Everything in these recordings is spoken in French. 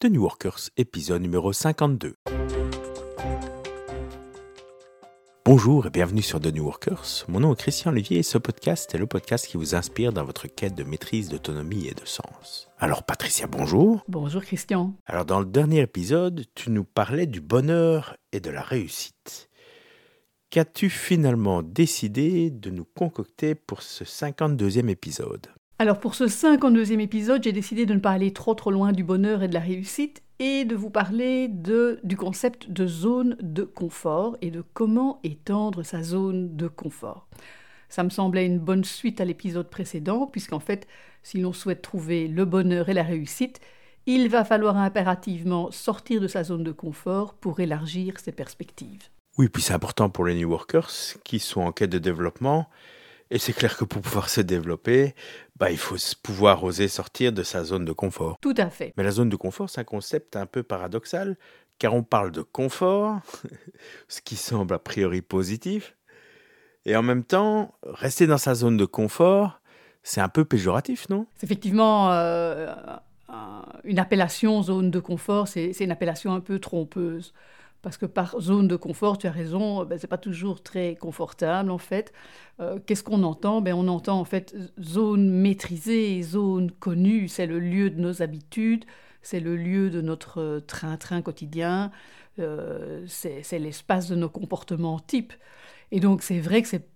The New Workers, épisode numéro 52. Bonjour et bienvenue sur The New Workers. Mon nom est Christian Olivier et ce podcast est le podcast qui vous inspire dans votre quête de maîtrise, d'autonomie et de sens. Alors Patricia, bonjour. Bonjour Christian. Alors dans le dernier épisode, tu nous parlais du bonheur et de la réussite. Qu'as-tu finalement décidé de nous concocter pour ce 52e épisode? Alors pour ce 52e épisode, j'ai décidé de ne pas aller trop trop loin du bonheur et de la réussite et de vous parler de, du concept de zone de confort et de comment étendre sa zone de confort. Ça me semblait une bonne suite à l'épisode précédent, puisqu'en fait, si l'on souhaite trouver le bonheur et la réussite, il va falloir impérativement sortir de sa zone de confort pour élargir ses perspectives. Oui, puis c'est important pour les New Workers qui sont en quête de développement. Et c'est clair que pour pouvoir se développer, bah, il faut pouvoir oser sortir de sa zone de confort. Tout à fait. Mais la zone de confort, c'est un concept un peu paradoxal, car on parle de confort, ce qui semble a priori positif, et en même temps, rester dans sa zone de confort, c'est un peu péjoratif, non? C'est effectivement euh, une appellation zone de confort, c'est une appellation un peu trompeuse. Parce que par zone de confort, tu as raison, ben, ce n'est pas toujours très confortable en fait. Euh, qu'est-ce qu'on entend? Ben, On entend en fait zone maîtrisée, zone connue, c'est le lieu de nos habitudes, c'est le lieu de notre train-train quotidien, euh, c'est l'espace de nos comportements types. Et donc c'est vrai que c'est,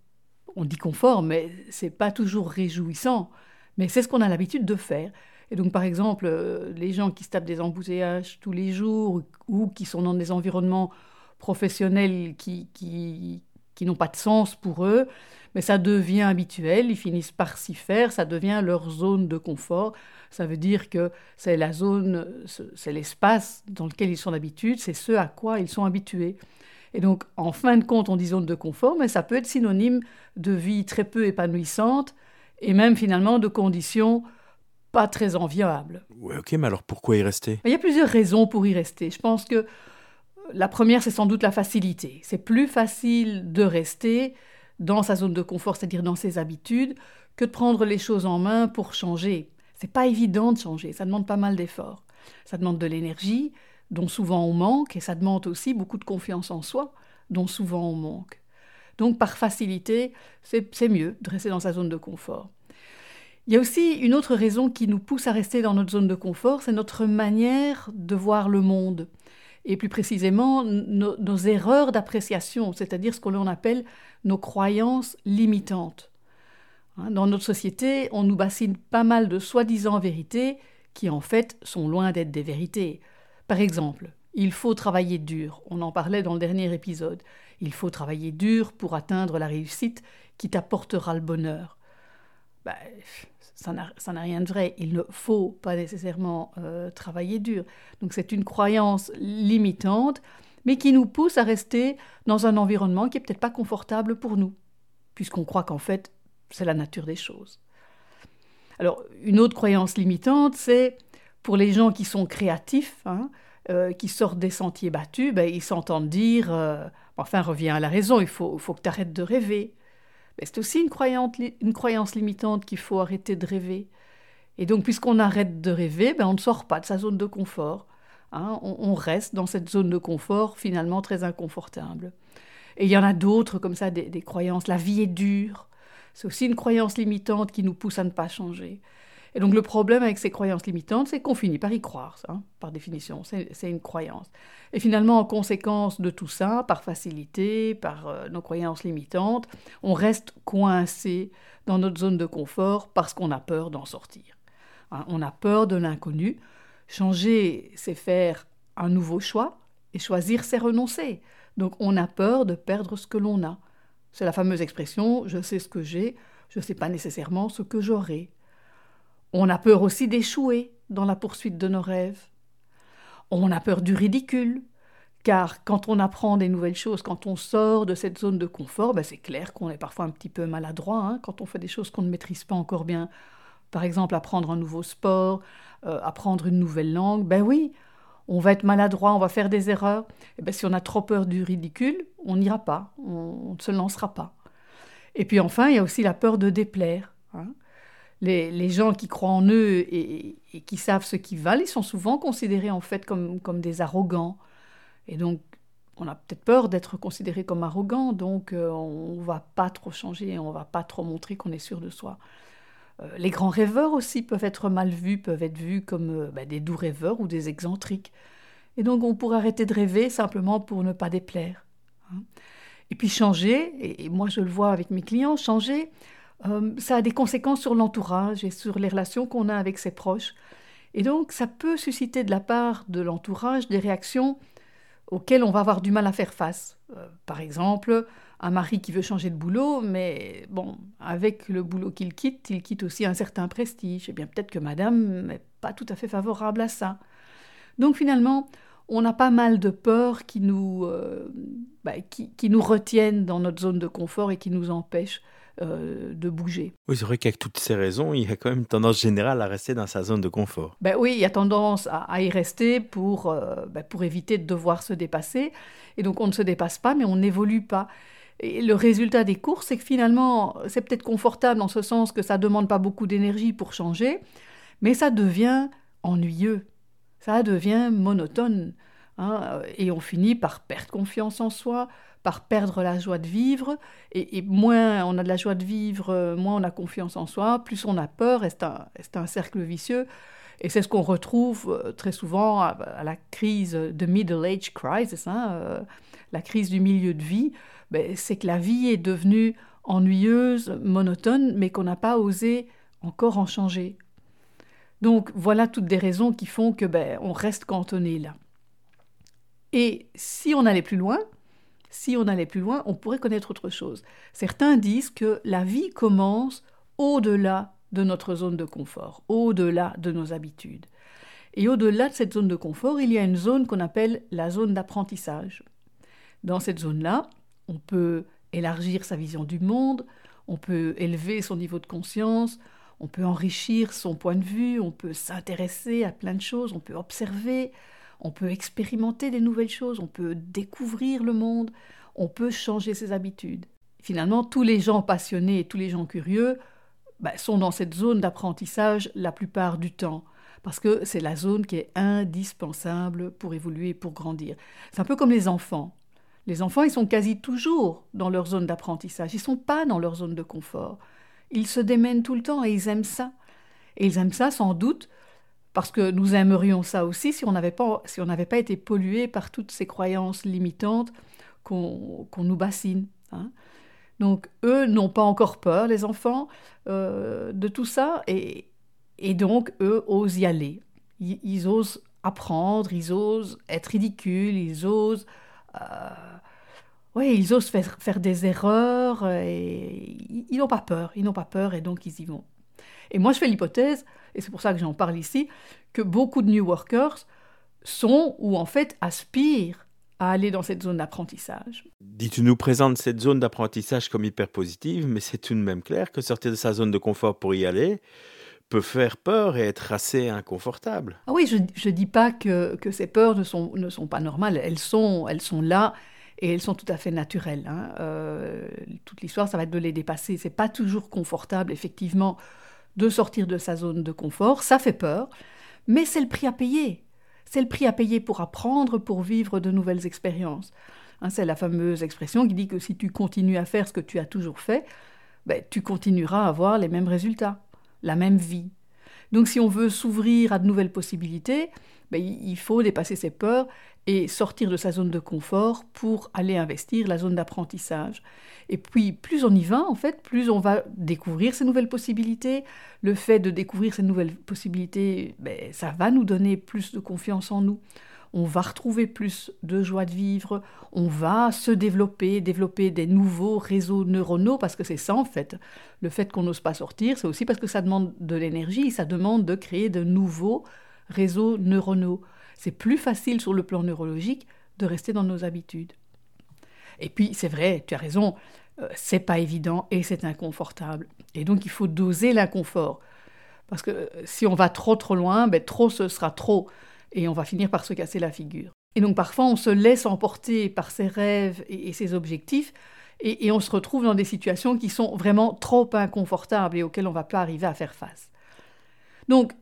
on dit confort, mais c'est pas toujours réjouissant, mais c'est ce qu'on a l'habitude de faire. Et donc, par exemple, euh, les gens qui se tapent des embouteillages tous les jours ou qui sont dans des environnements professionnels qui, qui, qui n'ont pas de sens pour eux, mais ça devient habituel, ils finissent par s'y faire, ça devient leur zone de confort. Ça veut dire que c'est la zone, c'est l'espace dans lequel ils sont d'habitude, c'est ce à quoi ils sont habitués. Et donc, en fin de compte, on dit zone de confort, mais ça peut être synonyme de vie très peu épanouissante et même finalement de conditions pas très enviable. Oui, ok, mais alors pourquoi y rester? Il y a plusieurs raisons pour y rester. Je pense que la première, c'est sans doute la facilité. C'est plus facile de rester dans sa zone de confort, c'est-à-dire dans ses habitudes, que de prendre les choses en main pour changer. C'est pas évident de changer, ça demande pas mal d'efforts. Ça demande de l'énergie, dont souvent on manque, et ça demande aussi beaucoup de confiance en soi, dont souvent on manque. Donc par facilité, c'est mieux de rester dans sa zone de confort. Il y a aussi une autre raison qui nous pousse à rester dans notre zone de confort, c'est notre manière de voir le monde. Et plus précisément, nos, erreurs d'appréciation, c'est-à-dire ce que l'on appelle nos croyances limitantes. Hein, dans notre société, on nous bassine pas mal de soi-disant vérités qui en fait sont loin d'être des vérités. Par exemple, il faut travailler dur, on en parlait dans le dernier épisode. Il faut travailler dur pour atteindre la réussite qui t'apportera le bonheur. Ben, ça n'a rien de vrai. Il ne faut pas nécessairement euh, travailler dur. Donc c'est une croyance limitante, mais qui nous pousse à rester dans un environnement qui est peut-être pas confortable pour nous, puisqu'on croit qu'en fait c'est la nature des choses. Alors une autre croyance limitante, c'est pour les gens qui sont créatifs, hein, euh, qui sortent des sentiers battus, ben, ils s'entendent dire, euh, enfin reviens à la raison, il faut, faut que tu arrêtes de rêver c'est aussi une, croyance limitante qu'il faut arrêter de rêver. Et donc, puisqu'on arrête de rêver, ben, on ne sort pas de sa zone de confort. Hein. on, reste dans cette zone de confort finalement très inconfortable. Et il y en a d'autres comme ça, des, des croyances. La vie est dure. C'est aussi une croyance limitante qui nous pousse à ne pas changer. Et donc le problème avec ces croyances limitantes, c'est qu'on finit par y croire, hein, par définition, c'est une croyance. Et finalement, en conséquence de tout ça, par facilité, par euh, nos croyances limitantes, on reste coincé dans notre zone de confort parce qu'on a peur d'en sortir. Hein, on a peur de l'inconnu. Changer, c'est faire un nouveau choix, et choisir, c'est renoncer. Donc on a peur de perdre ce que l'on a. C'est la fameuse expression je sais ce que j'ai, je ne sais pas nécessairement ce que j'aurai. On a peur aussi d'échouer dans la poursuite de nos rêves. On a peur du ridicule, car quand on apprend des nouvelles choses, quand on sort de cette zone de confort, ben c'est clair qu'on est parfois un petit peu maladroit hein, quand on fait des choses qu'on ne maîtrise pas encore bien. Par exemple, apprendre un nouveau sport, euh, apprendre une nouvelle langue, ben oui, on va être maladroit, on va faire des erreurs. Et eh ben si on a trop peur du ridicule, on n'ira pas, on ne se lancera pas. Et puis enfin, il y a aussi la peur de déplaire. Hein. Les, gens qui croient en eux et, qui savent ce qu'ils valent, ils sont souvent considérés en fait comme, comme des arrogants. Et donc, on a peut-être peur d'être considéré comme arrogant, donc euh, on ne va pas trop changer, on ne va pas trop montrer qu'on est sûr de soi. Euh, les grands rêveurs aussi peuvent être mal vus, peuvent être vus comme euh, bah, des doux rêveurs ou des excentriques. Et donc on pourrait arrêter de rêver simplement pour ne pas déplaire. Hein. Et puis changer, et, moi je le vois avec mes clients, changer, ça a des conséquences sur l'entourage et sur les relations qu'on a avec ses proches. Et donc ça peut susciter de la part de l'entourage des réactions auxquels on va avoir du mal à faire face. Euh, par exemple, un mari qui veut changer de boulot, mais bon, avec le boulot qu'il quitte, il quitte aussi un certain prestige. Eh bien, peut-être que madame n'est pas tout à fait favorable à ça. Donc finalement, on a pas mal de peurs qui nous, euh, bah, qui nous retiennent dans notre zone de confort et qui nous empêchent euh, de bouger. Oui, c'est vrai qu'avec toutes ces raisons, il y a quand même tendance générale à rester dans sa zone de confort. Ben oui, il y a tendance à, y rester pour, euh, ben pour éviter de devoir se dépasser. Et donc on ne se dépasse pas, mais on n'évolue pas. Et le résultat des courses, c'est que finalement, c'est peut-être confortable en ce sens que ça ne demande pas beaucoup d'énergie pour changer, mais ça devient ennuyeux, ça devient monotone. Hein, et on finit par perdre confiance en soi, par perdre la joie de vivre. Et, moins on a de la joie de vivre, moins on a confiance en soi, plus on a peur, c'est un, cercle vicieux. Et c'est ce qu'on retrouve euh, très souvent à, la crise de middle age crisis, hein, euh, la crise du milieu de vie. Ben, c'est que la vie est devenue ennuyeuse, monotone, mais qu'on n'a pas osé encore en changer. Donc voilà toutes des raisons qui font que ben, on reste cantonné là. Et si on allait plus loin, si on allait plus loin, on pourrait connaître autre chose. Certains disent que la vie commence au-delà de notre zone de confort, au-delà de nos habitudes. Et au-delà de cette zone de confort, il y a une zone qu'on appelle la zone d'apprentissage. Dans cette zone-là, on peut élargir sa vision du monde, on peut élever son niveau de conscience, on peut enrichir son point de vue, on peut s'intéresser à plein de choses, on peut observer, on peut expérimenter des nouvelles choses, on peut découvrir le monde, on peut changer ses habitudes. Finalement, tous les gens passionnés et tous les gens curieux bah, sont dans cette zone d'apprentissage la plupart du temps, parce que c'est la zone qui est indispensable pour évoluer, pour grandir. C'est un peu comme les enfants. Les enfants, ils sont quasi toujours dans leur zone d'apprentissage, ils ne sont pas dans leur zone de confort. Ils se démènent tout le temps et ils aiment ça. Et ils aiment ça sans doute parce que nous aimerions ça aussi si on n'avait pas, été pollué par toutes ces croyances limitantes qu'on nous bassine. Hein. Donc eux n'ont pas encore peur, les enfants, euh, de tout ça, et, donc eux osent y aller. Ils, osent apprendre, ils osent être ridicules, ils osent... Euh, ils osent faire, faire des erreurs, et ils n'ont pas peur, ils n'ont pas peur, et donc ils y vont. Et moi, je fais l'hypothèse, et c'est pour ça que j'en parle ici, que beaucoup de New Workers sont ou en fait aspirent à aller dans cette zone d'apprentissage. Dis, tu nous présentes cette zone d'apprentissage comme hyper positive, mais c'est tout de même clair que sortir de sa zone de confort pour y aller peut faire peur et être assez inconfortable. Ah oui, je ne dis pas que, que, ces peurs ne sont, ne sont pas normales, elles sont, elles sont là et elles sont tout à fait naturelles. Hein. Euh, toute l'histoire, ça va être de les dépasser. C'est pas toujours confortable, effectivement, de sortir de sa zone de confort, ça fait peur, mais c'est le prix à payer. C'est le prix à payer pour apprendre, pour vivre de nouvelles expériences. Hein, c'est la fameuse expression qui dit que si tu continues à faire ce que tu as toujours fait, ben, tu continueras à avoir les mêmes résultats, la même vie. Donc si on veut s'ouvrir à de nouvelles possibilités, ben, il faut dépasser ses peurs et sortir de sa zone de confort pour aller investir la zone d'apprentissage. Et puis, plus on y va, en fait, plus on va découvrir ces nouvelles possibilités. Le fait de découvrir ces nouvelles possibilités, ben, ça va nous donner plus de confiance en nous. On va retrouver plus de joie de vivre, on va se développer, développer des nouveaux réseaux neuronaux, parce que c'est ça en fait. Le fait qu'on n'ose pas sortir, c'est aussi parce que ça demande de l'énergie, ça demande de créer de nouveaux réseaux neuronaux. C'est plus facile sur le plan neurologique de rester dans nos habitudes. Et puis, c'est vrai, tu as raison, euh, c'est pas évident et c'est inconfortable. Et donc, il faut doser l'inconfort. Parce que euh, si on va trop trop loin, ben, trop ce sera trop et on va finir par se casser la figure. Et donc, parfois, on se laisse emporter par ses rêves et, ses objectifs Et, et, on se retrouve dans des situations qui sont vraiment trop inconfortables et auxquelles on ne va pas arriver à faire face. Donc,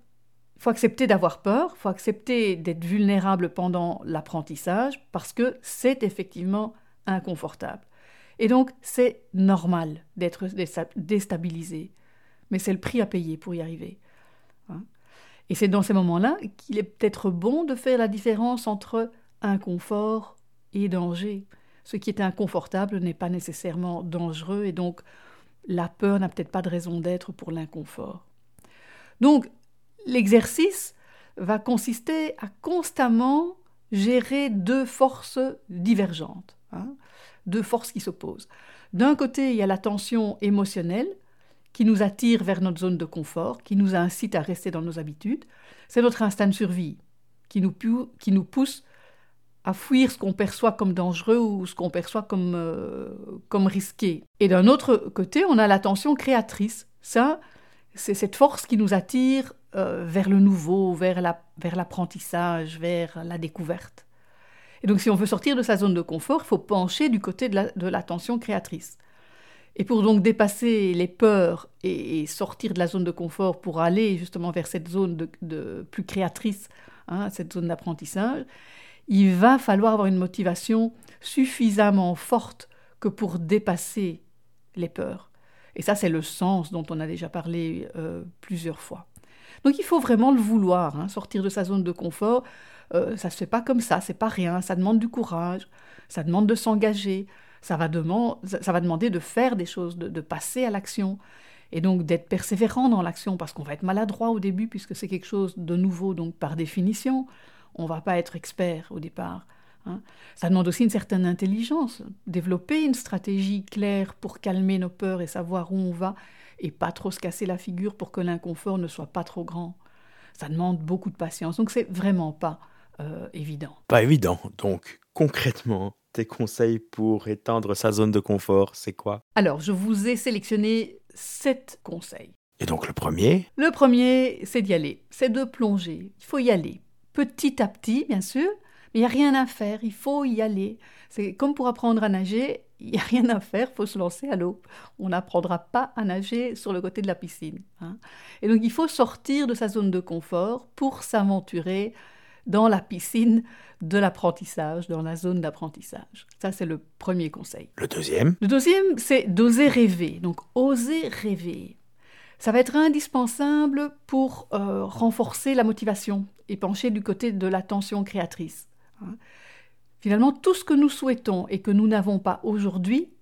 faut accepter d'avoir peur, faut accepter d'être vulnérable pendant l'apprentissage parce que c'est effectivement inconfortable. Et donc, c'est normal d'être déstabilisé. Mais c'est le prix à payer pour y arriver. Hein. Et c'est dans ces moments-là qu'il est peut-être bon de faire la différence entre inconfort et danger. Ce qui est inconfortable n'est pas nécessairement dangereux et donc la peur n'a peut-être pas de raison d'être pour l'inconfort. Donc, l'exercice va consister à constamment gérer deux forces divergentes. Hein deux forces qui s'opposent. D'un côté, il y a la tension émotionnelle qui nous attire vers notre zone de confort, qui nous incite à rester dans nos habitudes. C'est notre instinct de survie qui nous, qui nous pousse à fuir ce qu'on perçoit comme dangereux ou ce qu'on perçoit comme, euh, comme risqué. Et d'un autre côté, on a la tension créatrice. Ça, c'est cette force qui nous attire euh, vers le nouveau, vers l'apprentissage, la, vers la découverte. Et donc, si on veut sortir de sa zone de confort, il faut pencher du côté de l'attention créatrice. Et pour donc dépasser les peurs et, sortir de la zone de confort pour aller justement vers cette zone de, plus créatrice, hein, cette zone d'apprentissage, il va falloir avoir une motivation suffisamment forte que pour dépasser les peurs. Et ça, c'est le sens dont on a déjà parlé euh, plusieurs fois. Donc il faut vraiment le vouloir, hein, sortir de sa zone de confort. Euh, ça se fait pas comme ça, c'est pas rien. Ça demande du courage, ça demande de s'engager, ça va, demander de faire des choses, de, passer à l'action. Et donc d'être persévérant dans l'action, parce qu'on va être maladroit au début, puisque c'est quelque chose de nouveau, donc par définition, on va pas être expert au départ. Hein. Ça demande aussi une certaine intelligence, développer une stratégie claire pour calmer nos peurs et savoir où on va, et pas trop se casser la figure pour que l'inconfort ne soit pas trop grand. Ça demande beaucoup de patience, donc c'est vraiment pas euh, évident. Pas évident. Donc, concrètement, tes conseils pour étendre sa zone de confort, c'est quoi? Alors, je vous ai sélectionné sept conseils. Et donc, le premier? Le premier, c'est d'y aller. C'est de plonger. Il faut y aller. Petit à petit, bien sûr, mais il n'y a rien à faire. Il faut y aller. C'est comme pour apprendre à nager. Il n'y a rien à faire, il faut se lancer à l'eau. On n'apprendra pas à nager sur le côté de la piscine. Hein. Et donc il faut sortir de sa zone de confort pour s'aventurer dans la piscine de l'apprentissage, dans la zone d'apprentissage. Ça, c'est le premier conseil. Le deuxième? Le deuxième, c'est d'oser rêver. Donc, oser rêver. Ça va être indispensable pour euh, renforcer la motivation et pencher du côté de l'attention créatrice. Hein. Finalement, tout ce que nous souhaitons et que nous n'avons pas aujourd'hui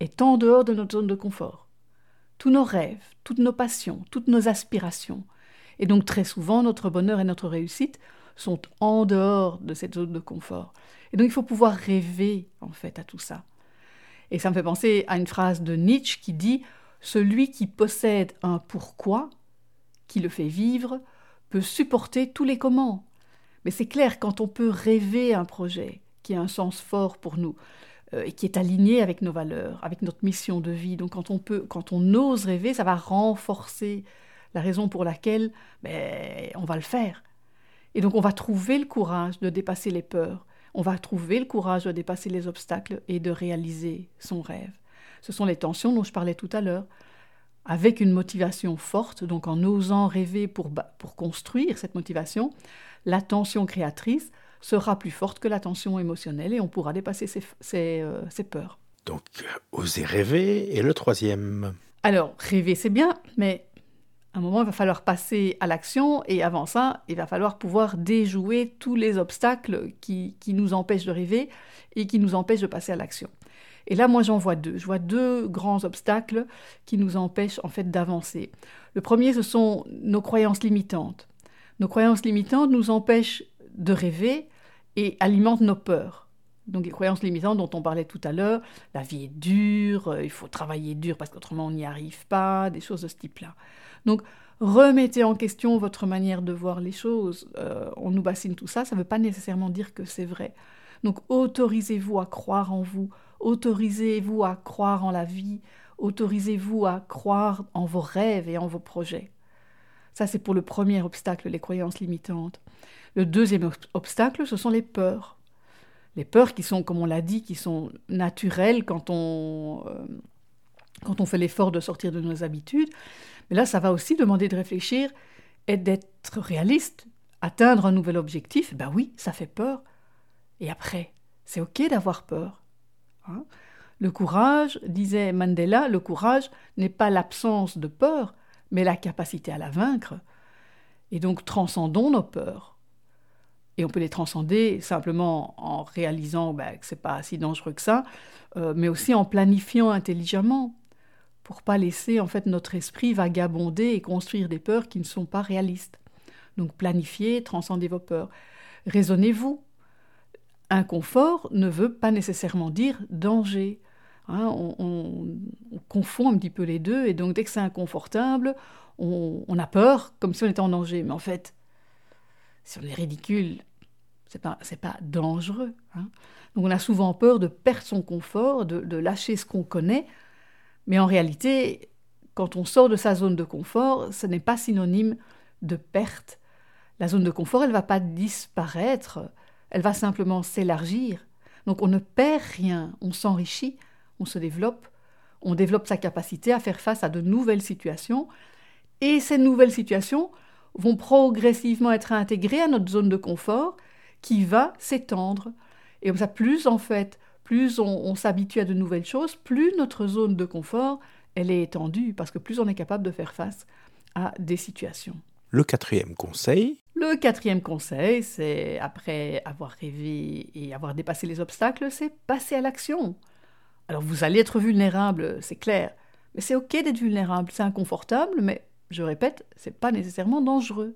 est en dehors de notre zone de confort. Tous nos rêves, toutes nos passions, toutes nos aspirations, et donc très souvent notre bonheur et notre réussite sont en dehors de cette zone de confort. Et donc il faut pouvoir rêver en fait à tout ça. Et ça me fait penser à une phrase de Nietzsche qui dit Celui qui possède un pourquoi, qui le fait vivre, peut supporter tous les comment. Mais c'est clair, quand on peut rêver un projet qui a un sens fort pour nous, euh, et qui est aligné avec nos valeurs, avec notre mission de vie. Donc quand on peut, quand on ose rêver, ça va renforcer la raison pour laquelle ben, on va le faire. Et donc on va trouver le courage de dépasser les peurs, on va trouver le courage de dépasser les obstacles et de réaliser son rêve. Ce sont les tensions dont je parlais tout à l'heure. Avec une motivation forte, donc en osant rêver pour, pour construire cette motivation, la tension créatrice sera plus forte que la tension émotionnelle et on pourra dépasser ses, ses, euh, ses peurs. Donc, oser rêver et le troisième. Alors, rêver, c'est bien, mais un moment, il va falloir passer à l'action et avant ça, il va falloir pouvoir déjouer tous les obstacles qui, nous empêchent de rêver et qui nous empêchent de passer à l'action. Et là, moi, j'en vois deux. Je vois deux grands obstacles qui nous empêchent en fait d'avancer. Le premier, ce sont nos croyances limitantes. Nos croyances limitantes nous empêchent de rêver et alimentent nos peurs. Donc les croyances limitantes dont on parlait tout à l'heure, la vie est dure, euh, il faut travailler dur parce qu'autrement on n'y arrive pas, des choses de ce type-là. Donc, remettez en question votre manière de voir les choses. Euh, on nous bassine tout ça, ça ne veut pas nécessairement dire que c'est vrai. Donc, autorisez-vous à croire en vous, autorisez-vous à croire en la vie, autorisez-vous à croire en vos rêves et en vos projets. Ça, c'est pour le premier obstacle, les croyances limitantes. Le deuxième obstacle, ce sont les peurs. les peurs qui sont, comme on l'a dit, qui sont naturelles quand on, euh, quand on fait l'effort de sortir de nos habitudes. Mais là, ça va aussi demander de réfléchir et d'être réaliste. Atteindre un nouvel objectif, ben oui, ça fait peur. Et après, c'est OK d'avoir peur. Hein. le courage, disait Mandela, le courage n'est pas l'absence de peur, mais la capacité à la vaincre. Et donc transcendons nos peurs. Et on peut les transcender simplement en réalisant ben, que ce n'est pas si dangereux que ça, euh, mais aussi en planifiant intelligemment, pour pas laisser en fait notre esprit vagabonder et construire des peurs qui ne sont pas réalistes. Donc planifiez, transcendez vos peurs. Raisonnez-vous. Inconfort ne veut pas nécessairement dire danger. Hein, on, confond un petit peu les deux, et donc dès que c'est inconfortable, on, a peur comme si on était en danger. Mais en fait, si on est ridicule, c'est pas, pas dangereux. Hein. Donc on a souvent peur de perdre son confort, de, lâcher ce qu'on connaît, mais en réalité, quand on sort de sa zone de confort, ce n'est pas synonyme de perte. La zone de confort, elle ne va pas disparaître, elle va simplement s'élargir. Donc on ne perd rien, on s'enrichit, on se développe, on développe sa capacité à faire face à de nouvelles situations, et ces nouvelles situations vont progressivement être intégrées à notre zone de confort qui va s'étendre. Et comme ça, plus en fait, plus on, s'habitue à de nouvelles choses, plus notre zone de confort, elle est étendue, parce que plus on est capable de faire face à des situations. Le quatrième conseil Le quatrième conseil, c'est, après avoir rêvé et avoir dépassé les obstacles, c'est passer à l'action. Alors vous allez être vulnérable, c'est clair, mais c'est ok d'être vulnérable, c'est inconfortable, mais je répète, c'est pas nécessairement dangereux.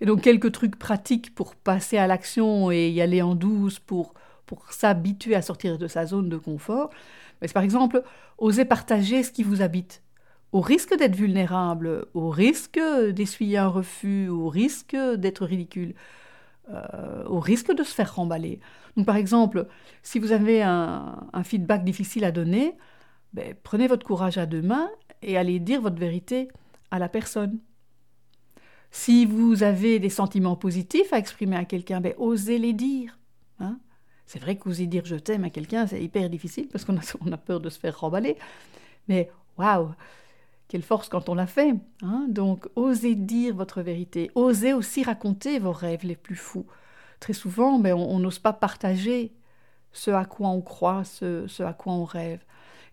Et donc quelques trucs pratiques pour passer à l'action et y aller en douce, pour, pour s'habituer à sortir de sa zone de confort. c'est par exemple oser partager ce qui vous habite, au risque d'être vulnérable, au risque d'essuyer un refus, au risque d'être ridicule, euh, au risque de se faire remballer. Donc par exemple, si vous avez un, feedback difficile à donner, ben, prenez votre courage à deux mains et allez dire votre vérité à la personne. Si vous avez des sentiments positifs à exprimer à quelqu'un, ben, osez les dire. Hein. c'est vrai qu'oser dire je t'aime à quelqu'un, c'est hyper difficile parce qu'on a, a peur de se faire remballer. Mais waouh, quelle force quand on l'a fait. Hein. Donc, osez dire votre vérité. Osez aussi raconter vos rêves les plus fous. Très souvent, ben, on n'ose pas partager ce à quoi on croit, ce, ce à quoi on rêve.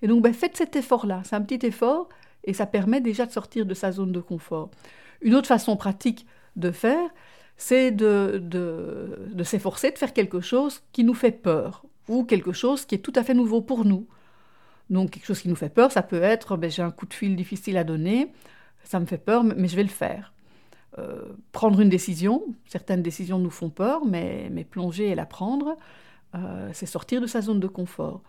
Et donc, ben, faites cet effort-là. C'est un petit effort et ça permet déjà de sortir de sa zone de confort. Une autre façon pratique de faire, c'est de, de, s'efforcer de faire quelque chose qui nous fait peur ou quelque chose qui est tout à fait nouveau pour nous. Donc quelque chose qui nous fait peur, ça peut être ben, j'ai un coup de fil difficile à donner, ça me fait peur, mais je vais le faire. Euh, prendre une décision, certaines décisions nous font peur, mais, mais plonger et la prendre, euh, c'est sortir de sa zone de confort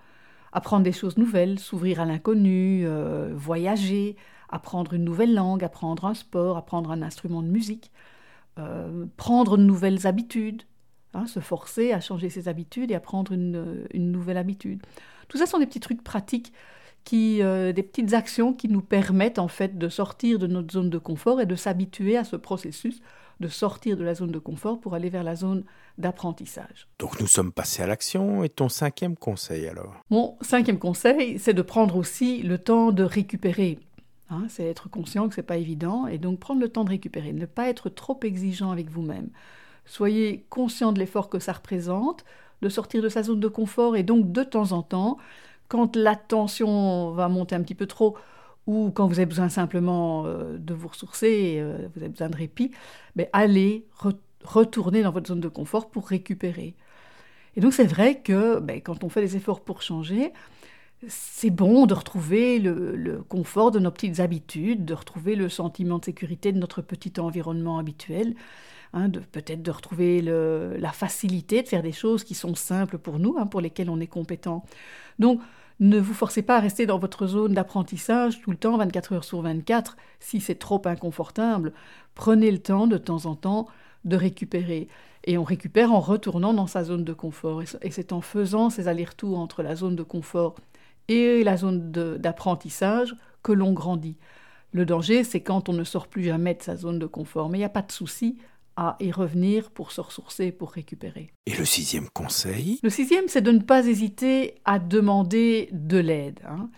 apprendre des choses nouvelles, s'ouvrir à l'inconnu, euh, voyager, apprendre une nouvelle langue, apprendre un sport, apprendre un instrument de musique, prendre de nouvelles habitudes, hein, se forcer à changer ses habitudes et à prendre une, nouvelle habitude. Tout ça sont des petits trucs pratiques, qui, euh, des petites actions qui nous permettent en fait de sortir de notre zone de confort et de s'habituer à ce processus de sortir de la zone de confort pour aller vers la zone d'apprentissage. Donc nous sommes passés à l'action. Et ton cinquième conseil alors? Mon cinquième conseil, c'est de prendre aussi le temps de récupérer. Hein, c'est être conscient que ce n'est pas évident et donc prendre le temps de récupérer, ne pas être trop exigeant avec vous-même. Soyez conscient de l'effort que ça représente, de sortir de sa zone de confort et donc de temps en temps, quand la tension va monter un petit peu trop, ou quand vous avez besoin simplement euh, de vous ressourcer, euh, vous avez besoin de répit, mais allez retourner dans votre zone de confort pour récupérer. Et donc c'est vrai que ben, quand on fait des efforts pour changer, c'est bon de retrouver le, confort de nos petites habitudes, de retrouver le sentiment de sécurité de notre petit environnement habituel, hein, de peut-être de retrouver la facilité de faire des choses qui sont simples pour nous, hein, pour lesquelles on est compétent. Donc ne vous forcez pas à rester dans votre zone d'apprentissage tout le temps, 24 heures sur 24, si c'est trop inconfortable. Prenez le temps de temps en temps de récupérer. Et on récupère en retournant dans sa zone de confort. Et c'est en faisant ces allers-retours entre la zone de confort et la zone d'apprentissage que l'on grandit. Le danger, c'est quand on ne sort plus jamais de sa zone de confort. Mais il n'y a pas de souci à y revenir pour se ressourcer, pour récupérer. Et le sixième conseil? Le sixième, c'est de ne pas hésiter à demander de l'aide. Hein.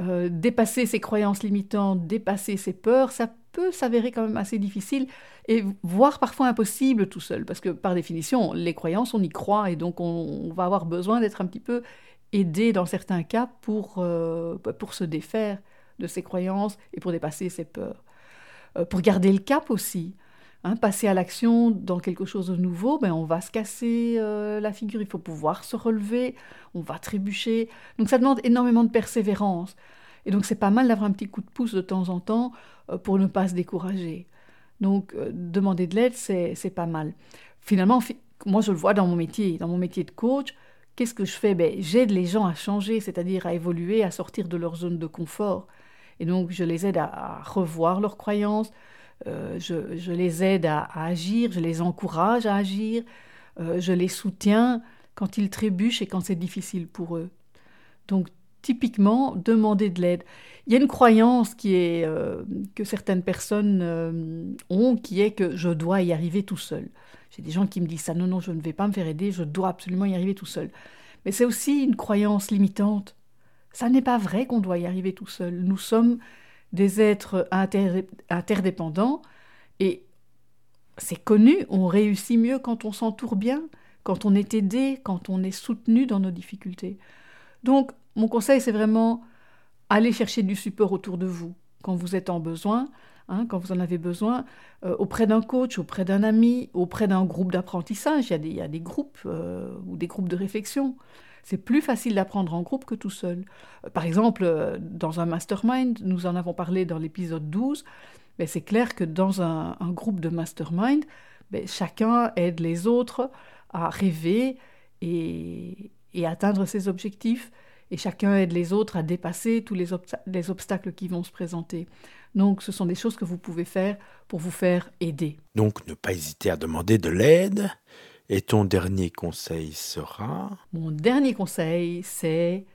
Euh, dépasser ses croyances limitantes, dépasser ses peurs, ça peut s'avérer quand même assez difficile et voire parfois impossible tout seul, parce que par définition, les croyances, on y croit et donc on, va avoir besoin d'être un petit peu aidé dans certains cas pour, euh, pour se défaire de ses croyances et pour dépasser ses peurs. Euh, pour garder le cap aussi. Hein, passer à l'action dans quelque chose de nouveau, ben on va se casser euh, la figure, il faut pouvoir se relever, on va trébucher. Donc ça demande énormément de persévérance. Et donc c'est pas mal d'avoir un petit coup de pouce de temps en temps euh, pour ne pas se décourager. Donc demander de l'aide, c'est pas mal. Finalement, moi je le vois dans mon métier, dans mon métier de coach, qu'est-ce que je fais? Ben, J'aide les gens à changer, c'est-à-dire à évoluer, à sortir de leur zone de confort. Et donc, je les aide à, revoir leurs croyances, euh, je, les aide à, agir, je les encourage à agir, euh, je les soutiens quand ils trébuchent et quand c'est difficile pour eux. Donc, typiquement, demander de l'aide. Il y a une croyance qui est, euh, que certaines personnes ont, qui est que je dois y arriver tout seul. J'ai des gens qui me disent ça, non, non, je ne vais pas me faire aider, je dois absolument y arriver tout seul. Mais c'est aussi une croyance limitante. Ça n'est pas vrai qu'on doit y arriver tout seul. Nous sommes des êtres interdépendants et c'est connu, on réussit mieux quand on s'entoure bien, quand on est aidé, quand on est soutenu dans nos difficultés. Donc, mon conseil, c'est vraiment aller chercher du support autour de vous quand vous êtes en besoin, hein, quand vous en avez besoin, euh, auprès d'un coach, auprès d'un ami, auprès d'un groupe d'apprentissage. Il, y a des, groupes euh, ou des groupes de réflexion. C'est plus facile d'apprendre en groupe que tout seul. Euh, par exemple, euh, dans un mastermind, nous en avons parlé dans l'épisode 12, mais c'est clair que dans un, groupe de mastermind, ben, chacun aide les autres à rêver et, atteindre ses objectifs, et chacun aide les autres à dépasser tous les, les obstacles qui vont se présenter. Donc ce sont des choses que vous pouvez faire pour vous faire aider. Donc ne pas hésiter à demander de l'aide et ton dernier conseil sera? Mon dernier conseil, c'est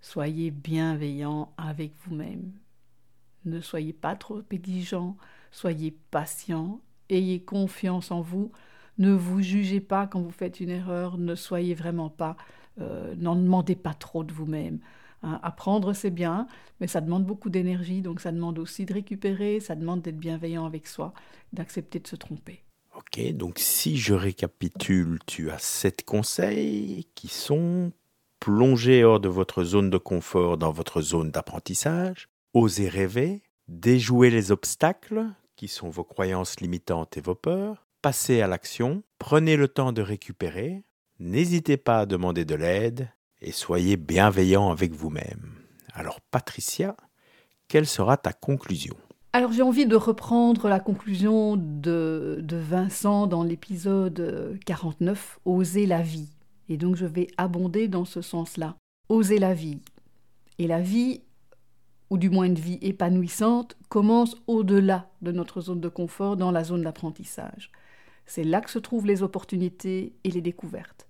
soyez bienveillant avec vous-même. Ne soyez pas trop exigeant, soyez patient, ayez confiance en vous, ne vous jugez pas quand vous faites une erreur, ne soyez vraiment pas, euh, n'en demandez pas trop de vous-même. Hein. apprendre, c'est bien, mais ça demande beaucoup d'énergie, donc ça demande aussi de récupérer, ça demande d'être bienveillant avec soi, d'accepter de se tromper. Ok, donc si je récapitule, tu as sept conseils qui sont plonger hors de votre zone de confort dans votre zone d'apprentissage, oser rêver, déjouer les obstacles qui sont vos croyances limitantes et vos peurs, passer à l'action, prenez le temps de récupérer, n'hésitez pas à demander de l'aide et soyez bienveillant avec vous-même. Alors Patricia, quelle sera ta conclusion? Alors j'ai envie de reprendre la conclusion de, Vincent dans l'épisode 49, Oser la vie. Et donc je vais abonder dans ce sens-là. Oser la vie. Et la vie, ou du moins une vie épanouissante, commence au-delà de notre zone de confort, dans la zone d'apprentissage. C'est là que se trouvent les opportunités et les découvertes.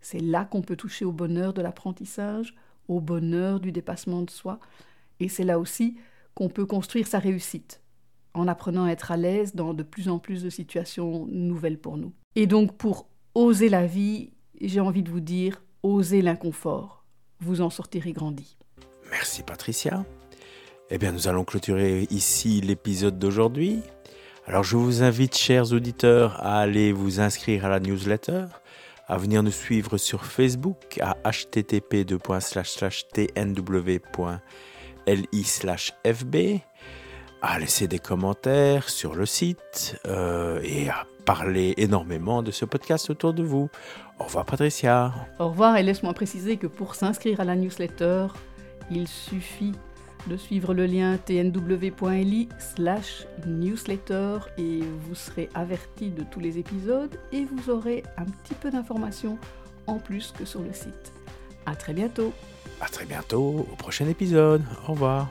C'est là qu'on peut toucher au bonheur de l'apprentissage, au bonheur du dépassement de soi. Et c'est là aussi qu'on peut construire sa réussite en apprenant à être à l'aise dans de plus en plus de situations nouvelles pour nous. Et donc pour oser la vie, j'ai envie de vous dire, osez l'inconfort. Vous en sortirez grandi. Merci Patricia. Eh bien nous allons clôturer ici l'épisode d'aujourd'hui. Alors je vous invite, chers auditeurs, à aller vous inscrire à la newsletter, à venir nous suivre sur Facebook à http://tnw.com li/fb, à laisser des commentaires sur le site euh, et à parler énormément de ce podcast autour de vous. Au revoir Patricia. Au revoir et laisse-moi préciser que pour s'inscrire à la newsletter, il suffit de suivre le lien tnw.li slash newsletter et vous serez averti de tous les épisodes et vous aurez un petit peu d'informations en plus que sur le site. À très bientôt à très bientôt au prochain épisode. Au revoir.